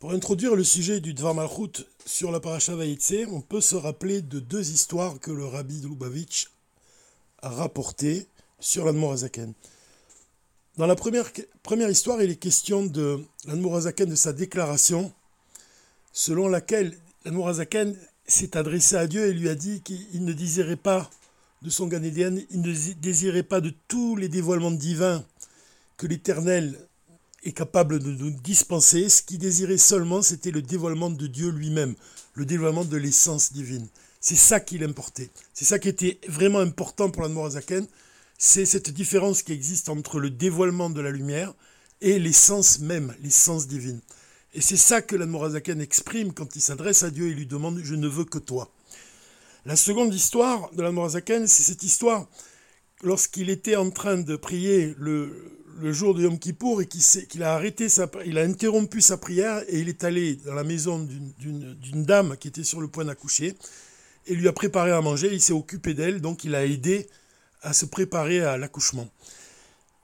Pour introduire le sujet du Dvar Malchut sur la paracha Vaïtse, on peut se rappeler de deux histoires que le rabbi de Lubavitch a rapportées sur l'Admorazaken. Dans la première, histoire, il est question de l'Admorazaken, de sa déclaration, selon laquelle l'Admorazaken s'est adressé à Dieu et lui a dit qu'il ne désirait pas de son Ganédien, il ne désirait pas de tous les dévoilements divins que l'Éternel est capable de nous dispenser. Ce qu'il désirait seulement, c'était le dévoilement de Dieu lui-même, le dévoilement de l'essence divine. C'est ça qu'il importait. C'est ça qui était vraiment important pour l'Admorazaken. C'est cette différence qui existe entre le dévoilement de la lumière et l'essence même, l'essence divine. Et c'est ça que l'Admorazaken exprime quand il s'adresse à Dieu et lui demande Je ne veux que toi. La seconde histoire de l'Admorazaken, c'est cette histoire lorsqu'il était en train de prier le, le jour de Yom Kippour et qu'il a arrêté sa, il a interrompu sa prière et il est allé dans la maison d'une dame qui était sur le point d'accoucher et lui a préparé à manger. Il s'est occupé d'elle, donc il a aidé à se préparer à l'accouchement.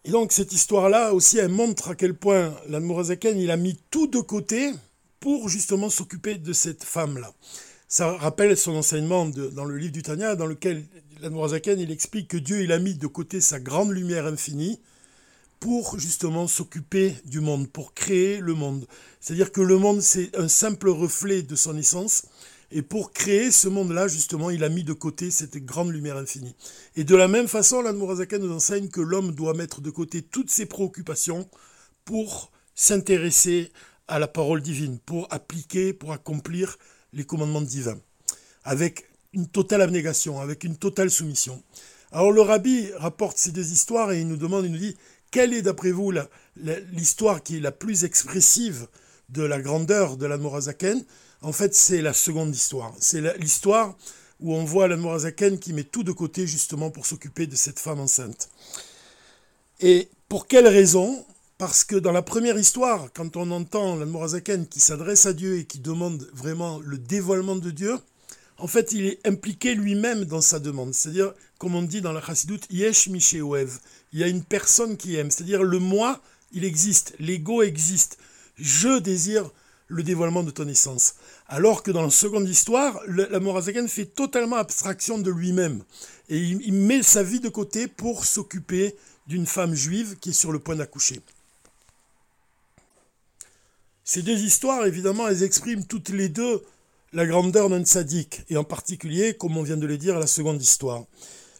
Et donc cette histoire-là aussi, elle montre à quel point l'Admorazaken, il a mis tout de côté pour justement s'occuper de cette femme-là. Ça rappelle son enseignement dans le livre du Tanya, dans lequel l'Admorazaken, il explique que Dieu, il a mis de côté sa grande lumière infinie, pour justement s'occuper du monde, pour créer le monde. C'est-à-dire que le monde, c'est un simple reflet de son essence. Et pour créer ce monde-là, justement, il a mis de côté cette grande lumière infinie. Et de la même façon, l'Admorazaka nous enseigne que l'homme doit mettre de côté toutes ses préoccupations pour s'intéresser à la parole divine, pour appliquer, pour accomplir les commandements divins, avec une totale abnégation, avec une totale soumission. Alors le rabbi rapporte ces deux histoires et il nous demande, il nous dit, quelle est, d'après vous, l'histoire qui est la plus expressive de la grandeur de l'Admorazaken En fait, c'est la seconde histoire. C'est l'histoire où on voit l'Admorazaken qui met tout de côté justement pour s'occuper de cette femme enceinte. Et pour quelle raison? Parce que dans la première histoire, quand on entend l'Admorazaken qui s'adresse à Dieu et qui demande vraiment le dévoilement de Dieu, en fait, il est impliqué lui-même dans sa demande. C'est-à-dire, comme on dit dans la chassidoute, Yesh Misheoev. Il y a une personne qui aime. C'est-à-dire, le moi, il existe. L'ego existe. Je désire le dévoilement de ton essence. Alors que dans la seconde histoire, la Morazaken fait totalement abstraction de lui-même. Et il, met sa vie de côté pour s'occuper d'une femme juive qui est sur le point d'accoucher. Ces deux histoires, évidemment, elles expriment toutes les deux la grandeur d'un tzaddik, et en particulier, comme on vient de le dire, la seconde histoire.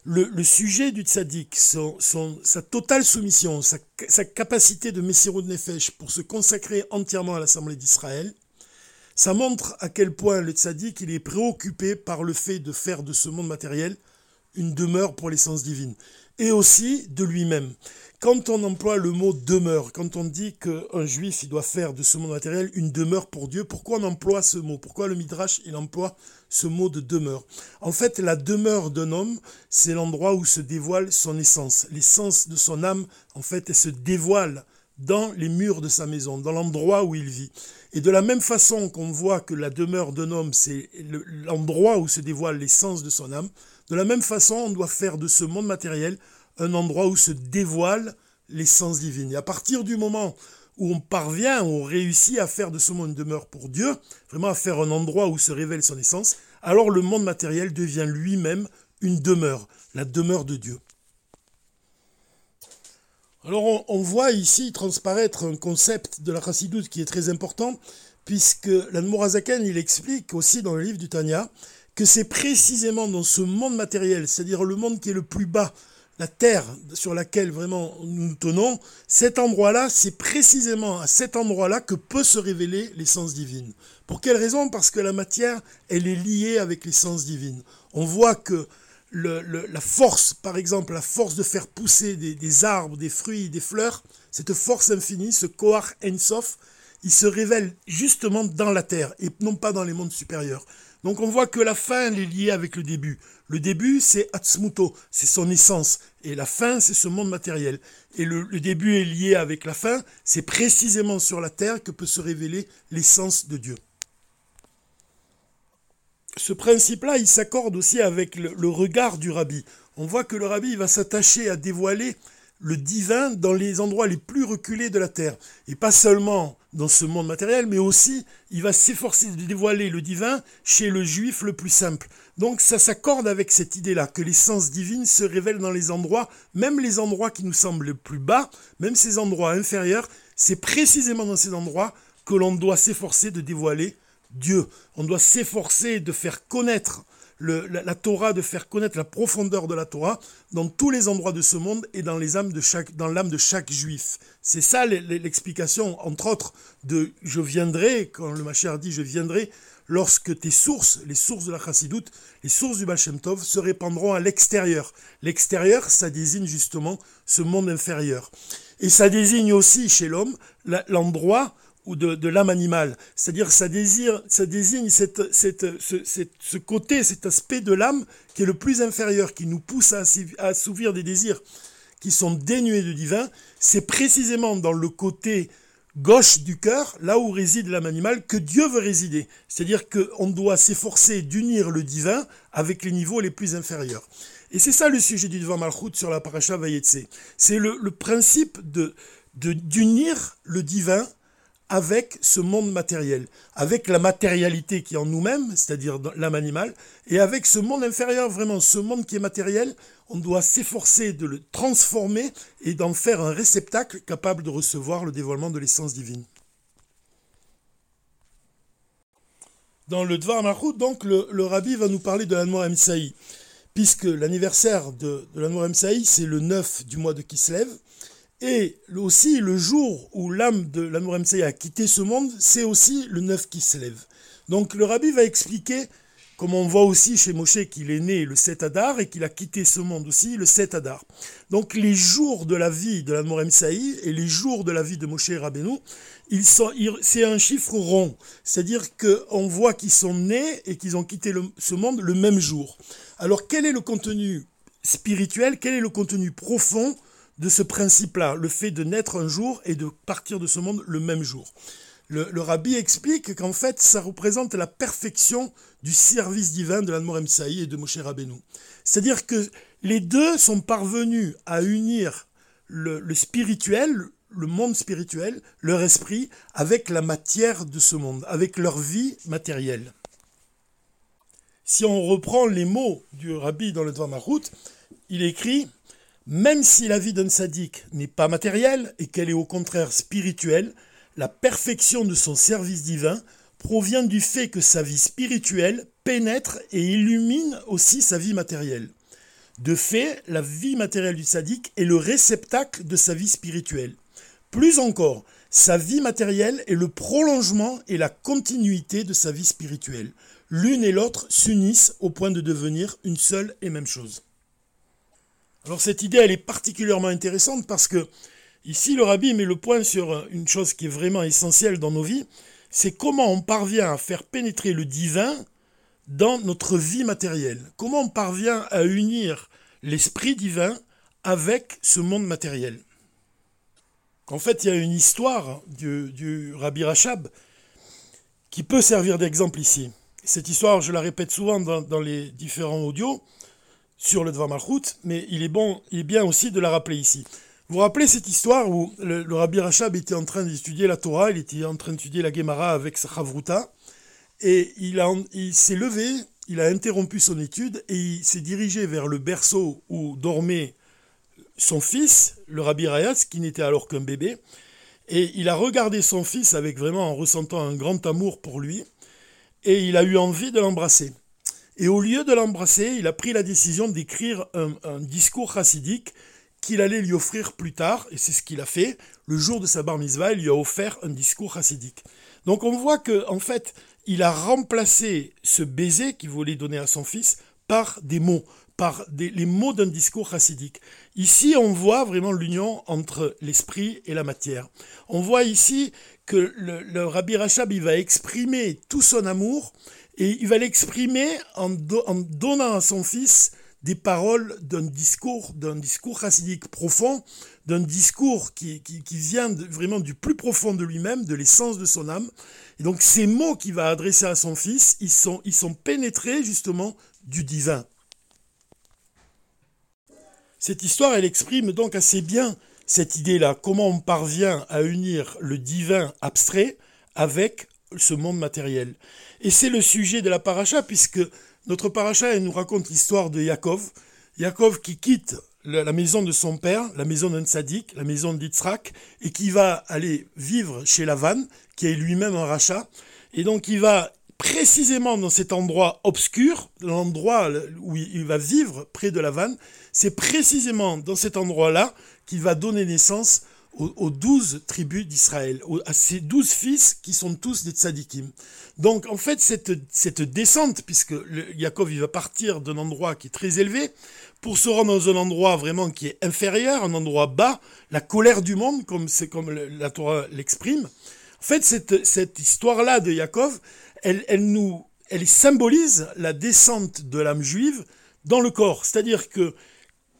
Le, sujet du tzaddik, sa totale soumission, sa, capacité de Messirou de Nefesh pour se consacrer entièrement à l'Assemblée d'Israël, ça montre à quel point le tzaddik il est préoccupé par le fait de faire de ce monde matériel une demeure pour l'essence divine, et aussi de lui-même. Quand on emploie le mot demeure, quand on dit qu'un juif il doit faire de ce monde matériel une demeure pour Dieu, pourquoi on emploie ce mot? Pourquoi le Midrash il emploie ce mot de demeure? En fait, la demeure d'un homme, c'est l'endroit où se dévoile son essence. L'essence de son âme, en fait, elle se dévoile dans les murs de sa maison, dans l'endroit où il vit. Et de la même façon qu'on voit que la demeure d'un homme, c'est l'endroit où se dévoile l'essence de son âme, de la même façon, on doit faire de ce monde matériel un endroit où se dévoile l'essence divine. Et à partir du moment où on parvient, où on réussit à faire de ce monde une demeure pour Dieu, vraiment à faire un endroit où se révèle son essence, alors le monde matériel devient lui-même une demeure, la demeure de Dieu. Alors on, voit ici transparaître un concept de la chassidoute qui est très important, puisque l'Anmorazaken, il explique aussi dans le livre du Tanya que c'est précisément dans ce monde matériel, c'est-à-dire le monde qui est le plus bas, la terre sur laquelle vraiment nous nous tenons, cet endroit-là, c'est précisément à cet endroit-là que peut se révéler l'essence divine. Pour quelle raison? Parce que la matière, elle est liée avec l'essence divine. On voit que la force, par exemple, la force de faire pousser des, arbres, des fruits, des fleurs, cette force infinie, ce Kohar Ensof, il se révèle justement dans la terre et non pas dans les mondes supérieurs. Donc on voit que la fin est liée avec le début. Le début, c'est Atzmuto, c'est son essence. Et la fin, c'est ce monde matériel. Et le, début est lié avec la fin. C'est précisément sur la terre que peut se révéler l'essence de Dieu. Ce principe-là, il s'accorde aussi avec le, regard du rabbi. On voit que le rabbi va s'attacher à dévoiler le divin dans les endroits les plus reculés de la terre. Et pas seulement dans ce monde matériel, mais aussi il va s'efforcer de dévoiler le divin chez le juif le plus simple. Donc ça s'accorde avec cette idée-là, que l'essence divine se révèle dans les endroits, même les endroits qui nous semblent les plus bas, même ces endroits inférieurs, c'est précisément dans ces endroits que l'on doit s'efforcer de dévoiler Dieu. On doit s'efforcer de faire connaître la, Torah, de faire connaître la profondeur de la Torah dans tous les endroits de ce monde et dans l'âme de chaque juif. C'est ça l'explication, entre autres, de je viendrai, quand le Machar dit je viendrai, lorsque tes sources, les sources de la Chassidoute, les sources du Baal Tov, se répandront à l'extérieur. L'extérieur, ça désigne justement ce monde inférieur. Et ça désigne aussi chez l'homme l'endroit ou de, l'âme animale. C'est-à-dire ça, désire, ça désigne cette, cette, ce, ce, côté, cet aspect de l'âme qui est le plus inférieur, qui nous pousse à, assouvir des désirs qui sont dénués de divin. C'est précisément dans le côté gauche du cœur, là où réside l'âme animale, que Dieu veut résider. C'est-à-dire qu'on doit s'efforcer d'unir le divin avec les niveaux les plus inférieurs. Et c'est ça le sujet du Devant Malchut sur la paracha Vayetse. C'est le, le, principe de d'unir le divin avec ce monde matériel, avec la matérialité qui est en nous-mêmes, c'est-à-dire l'âme animale, et avec ce monde inférieur, vraiment, ce monde qui est matériel, on doit s'efforcer de le transformer et d'en faire un réceptacle capable de recevoir le dévoilement de l'essence divine. Dans le Dvar Mahut, donc, le, rabbi va nous parler de l'Anmour Saï, puisque l'anniversaire de, de l'Anmour Saï, c'est le 9 du mois de Kislev, et aussi, le jour où l'âme de l'amour a quitté ce monde, c'est aussi le 9 qui se lève. Donc le rabbi va expliquer, comme on voit aussi chez Moshe qu'il est né le 7 Adar et qu'il a quitté ce monde aussi le 7 Adar. Donc les jours de la vie de l'amour Saï et les jours de la vie de Moshe Rabbeinu, c'est un chiffre rond. C'est-à-dire qu'on voit qu'ils sont nés et qu'ils ont quitté ce monde le même jour. Alors quel est le contenu spirituel, quel est le contenu profond de ce principe-là, le fait de naître un jour et de partir de ce monde le même jour. Le, rabbi explique qu'en fait, ça représente la perfection du service divin de l'Anmor Saï et de Moshe Rabbeinu. C'est-à-dire que les deux sont parvenus à unir le, le spirituel, le monde spirituel, leur esprit, avec la matière de ce monde, avec leur vie matérielle. Si on reprend les mots du rabbi dans le Dvamarout, il écrit même si la vie d'un sadique n'est pas matérielle et qu'elle est au contraire spirituelle, la perfection de son service divin provient du fait que sa vie spirituelle pénètre et illumine aussi sa vie matérielle. De fait, la vie matérielle du sadique est le réceptacle de sa vie spirituelle. Plus encore, sa vie matérielle est le prolongement et la continuité de sa vie spirituelle. L'une et l'autre s'unissent au point de devenir une seule et même chose. Alors cette idée, elle est particulièrement intéressante parce que ici, le rabbi met le point sur une chose qui est vraiment essentielle dans nos vies, c'est comment on parvient à faire pénétrer le divin dans notre vie matérielle. Comment on parvient à unir l'esprit divin avec ce monde matériel. En fait, il y a une histoire du, rabbi Rachab qui peut servir d'exemple ici. Cette histoire, je la répète souvent dans les différents audios, sur le Dvar Malchut, mais il est, bon, il est bien aussi de la rappeler ici. Vous vous rappelez cette histoire où le, Rabbi Rachab était en train d'étudier la Torah, il était en train d'étudier la Gemara avec sa et il, il s'est levé, il a interrompu son étude, et il s'est dirigé vers le berceau où dormait son fils, le Rabbi Rayas, qui n'était alors qu'un bébé, et il a regardé son fils avec vraiment en ressentant un grand amour pour lui, et il a eu envie de l'embrasser. Et au lieu de l'embrasser, il a pris la décision d'écrire un, discours chassidique qu'il allait lui offrir plus tard, et c'est ce qu'il a fait. Le jour de sa bar mitzvah, il lui a offert un discours chassidique. Donc on voit que en fait, il a remplacé ce baiser qu'il voulait donner à son fils par des mots, par les mots d'un discours chassidique. Ici, on voit vraiment l'union entre l'esprit et la matière. On voit ici que le, Rabbi Rachab, il va exprimer tout son amour et il va l'exprimer en, donnant à son fils des paroles d'un discours, d'un discours chassidique profond, d'un discours qui, vient vraiment du plus profond de lui-même, de l'essence de son âme. Et donc ces mots qu'il va adresser à son fils, ils sont, ils sont pénétrés justement du divin. Cette histoire, elle exprime donc assez bien cette idée-là, comment on parvient à unir le divin abstrait avec ce monde matériel. Et c'est le sujet de la paracha, puisque notre paracha, elle nous raconte l'histoire de Yaakov. Yaakov qui quitte la maison de son père, la maison d'un tzaddik, la maison d'Yitzhak, et qui va aller vivre chez Lavan, qui est lui-même un rachat. Et donc il va précisément dans cet endroit obscur, l'endroit où il va vivre près de Lavan, c'est précisément dans cet endroit-là qu'il va donner naissance aux, douze tribus d'Israël, à ces douze fils qui sont tous des tzadikim. Donc en fait, cette, descente, puisque le, Yaakov va partir d'un endroit qui est très élevé, pour se rendre dans un endroit vraiment qui est inférieur, un endroit bas, la colère du monde, comme c'est comme la Torah l'exprime. En fait, cette, cette histoire-là de Yaakov, elle, elle nous, elle symbolise la descente de l'âme juive dans le corps. C'est-à-dire que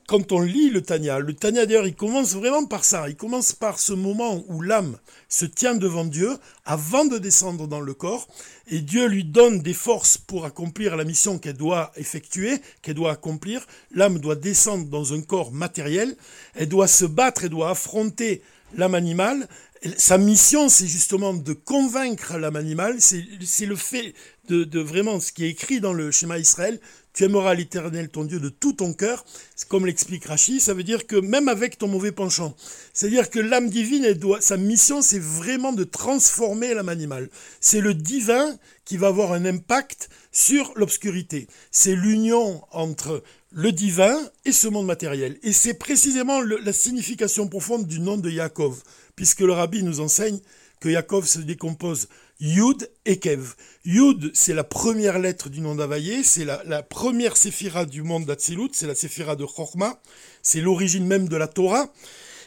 quand on lit le Tanya, le Tanya d'ailleurs, il commence vraiment par ça. Il commence par ce moment où l'âme se tient devant Dieu avant de descendre dans le corps et Dieu lui donne des forces pour accomplir la mission qu'elle doit effectuer, qu'elle doit accomplir. L'âme doit descendre dans un corps matériel, elle doit se battre, elle doit affronter l'âme animale. Sa mission, c'est justement de convaincre l'âme animale, c'est le fait de, de, vraiment ce qui est écrit dans le schéma Israël, tu aimeras l'Éternel ton Dieu de tout ton cœur, comme l'explique Rachid, ça veut dire que même avec ton mauvais penchant, c'est-à-dire que l'âme divine, sa mission, c'est vraiment de transformer l'âme animale. C'est le divin qui va avoir un impact sur l'obscurité. C'est l'union entre le divin et ce monde matériel. Et c'est précisément la signification profonde du nom de Yaakov, puisque le rabbi nous enseigne que Yaakov se décompose Yud et Kev. Yud, c'est la première lettre du nom d'Availlé, c'est la, première séphira du monde d'Atsilut, c'est la séphira de Chorma, c'est l'origine même de la Torah.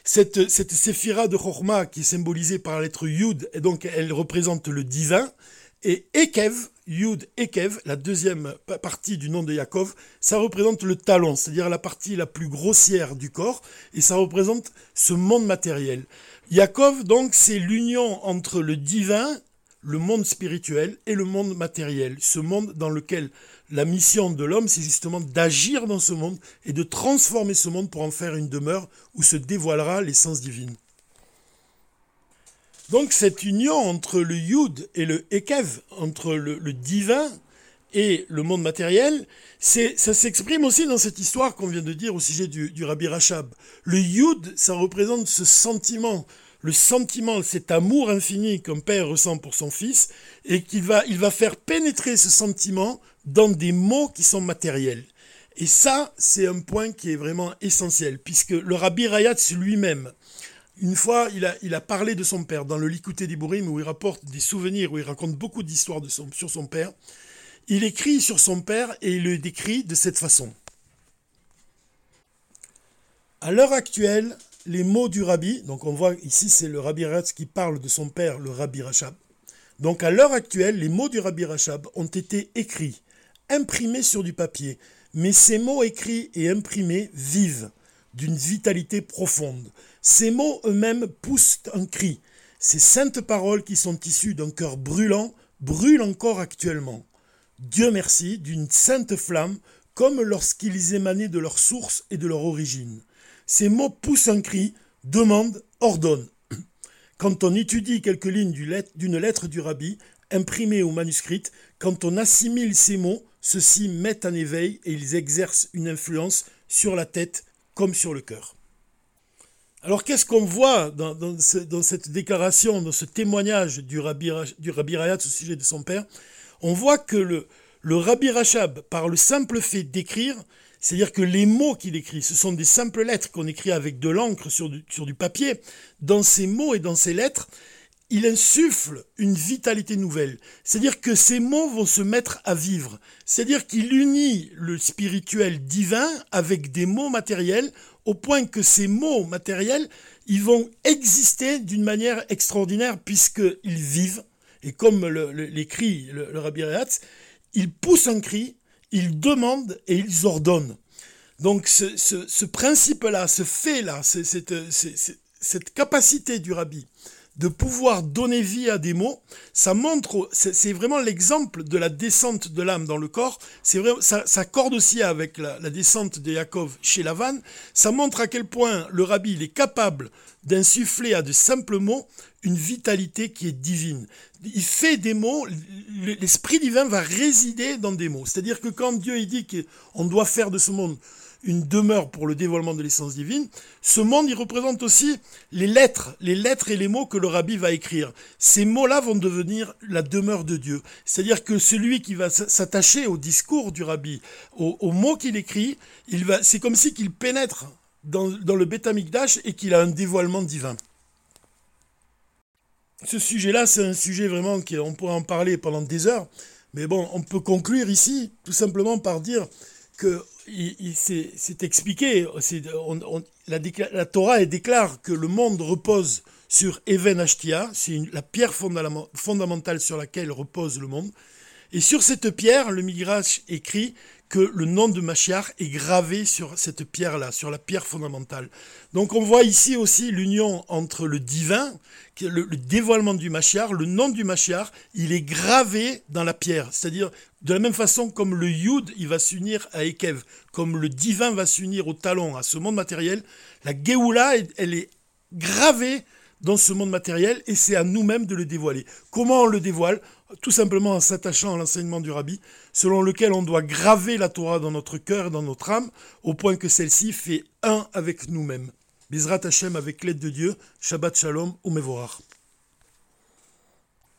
Cette, cette séphira de Chorma qui est symbolisée par la lettre Yud, et donc elle représente le divin, et Ekev, Yud Ekev, la deuxième partie du nom de Yaakov, ça représente le talon, c'est-à-dire la partie la plus grossière du corps, et ça représente ce monde matériel. Yaakov, donc, c'est l'union entre le divin le monde spirituel et le monde matériel, ce monde dans lequel la mission de l'homme, c'est justement d'agir dans ce monde et de transformer ce monde pour en faire une demeure où se dévoilera l'essence divine. Donc cette union entre le Yud et le Ekev, entre le, divin et le monde matériel, ça s'exprime aussi dans cette histoire qu'on vient de dire au sujet du, du Rabbi Rachab. Le Yud, ça représente ce sentiment le sentiment, cet amour infini qu'un père ressent pour son fils, et qu'il va, faire pénétrer ce sentiment dans des mots qui sont matériels. Et ça, c'est un point qui est vraiment essentiel, puisque le Rabbi Rayatz lui-même, une fois, il a, parlé de son père dans le Likouté d'Ibourim, où il rapporte des souvenirs, où il raconte beaucoup d'histoires sur son père. Il écrit sur son père et il le décrit de cette façon. À l'heure actuelle, les mots du rabbi, donc on voit ici c'est le rabbi Ratz qui parle de son père, le rabbi Rachab. Donc à l'heure actuelle, les mots du rabbi Rachab ont été écrits, imprimés sur du papier, mais ces mots écrits et imprimés vivent d'une vitalité profonde. Ces mots eux-mêmes poussent un cri. Ces saintes paroles qui sont issues d'un cœur brûlant brûlent encore actuellement. Dieu merci d'une sainte flamme comme lorsqu'ils émanaient de leur source et de leur origine. Ces mots poussent un cri, demande, ordonne. Quand on étudie quelques lignes d'une lettre du rabbi, imprimée ou manuscrite, quand on assimile ces mots, ceux-ci mettent en éveil et ils exercent une influence sur la tête comme sur le cœur. Alors qu'est-ce qu'on voit dans, cette déclaration, dans ce témoignage du rabbi, Rayat au sujet de son père? On voit que le rabbi Rachab, par le simple fait d'écrire, c'est-à-dire que les mots qu'il écrit, ce sont des simples lettres qu'on écrit avec de l'encre sur du, papier. Dans ces mots et dans ces lettres, il insuffle une vitalité nouvelle. C'est-à-dire que ces mots vont se mettre à vivre. C'est-à-dire qu'il unit le spirituel divin avec des mots matériels au point que ces mots matériels, ils vont exister d'une manière extraordinaire puisqu'ils vivent. Et comme l'écrit le, le, Rabbi Rehatz, ils poussent un cri ils demandent et ils ordonnent. Donc ce, principe-là, ce fait-là, cette, cette capacité du rabbi de pouvoir donner vie à des mots, ça montre, c'est vraiment l'exemple de la descente de l'âme dans le corps. C'est vrai, ça, ça aussi avec la, descente de Yaakov chez Lavan. Ça montre à quel point le rabbi est capable d'insuffler à de simples mots une vitalité qui est divine. Il fait des mots, l'esprit divin va résider dans des mots. C'est-à-dire que quand Dieu il dit qu'on doit faire de ce monde une demeure pour le dévoilement de l'essence divine, ce monde, il représente aussi les lettres, les lettres et les mots que le rabbi va écrire. Ces mots-là vont devenir la demeure de Dieu. C'est-à-dire que celui qui va s'attacher au discours du rabbi, aux, mots qu'il écrit, c'est comme si qu'il pénètre dans, dans le Betamikdash et qu'il a un dévoilement divin. Ce sujet-là, c'est un sujet vraiment qu'on pourrait en parler pendant des heures, mais bon, on peut conclure ici tout simplement par dire que c'est expliqué, la, Torah déclare que le monde repose sur Even Ashtia, c'est la pierre fondamentale sur laquelle repose le monde. Et sur cette pierre, le Midrash écrit que le nom de Machiar est gravé sur cette pierre-là, sur la pierre fondamentale. Donc on voit ici aussi l'union entre le divin, le, le dévoilement du Machiar, le nom du Machiar, il est gravé dans la pierre. C'est-à-dire, de la même façon comme le Yud, il va s'unir à Ekev, comme le divin va s'unir au talon, à ce monde matériel, la Geoula, elle est gravée dans ce monde matériel et c'est à nous-mêmes de le dévoiler. Comment on le dévoile? Tout simplement en s'attachant à l'enseignement du rabbi, selon lequel on doit graver la Torah dans notre cœur et dans notre âme, au point que celle-ci fait un avec nous-mêmes. Bizrat Hashem avec l'aide de Dieu, Shabbat Shalom ou.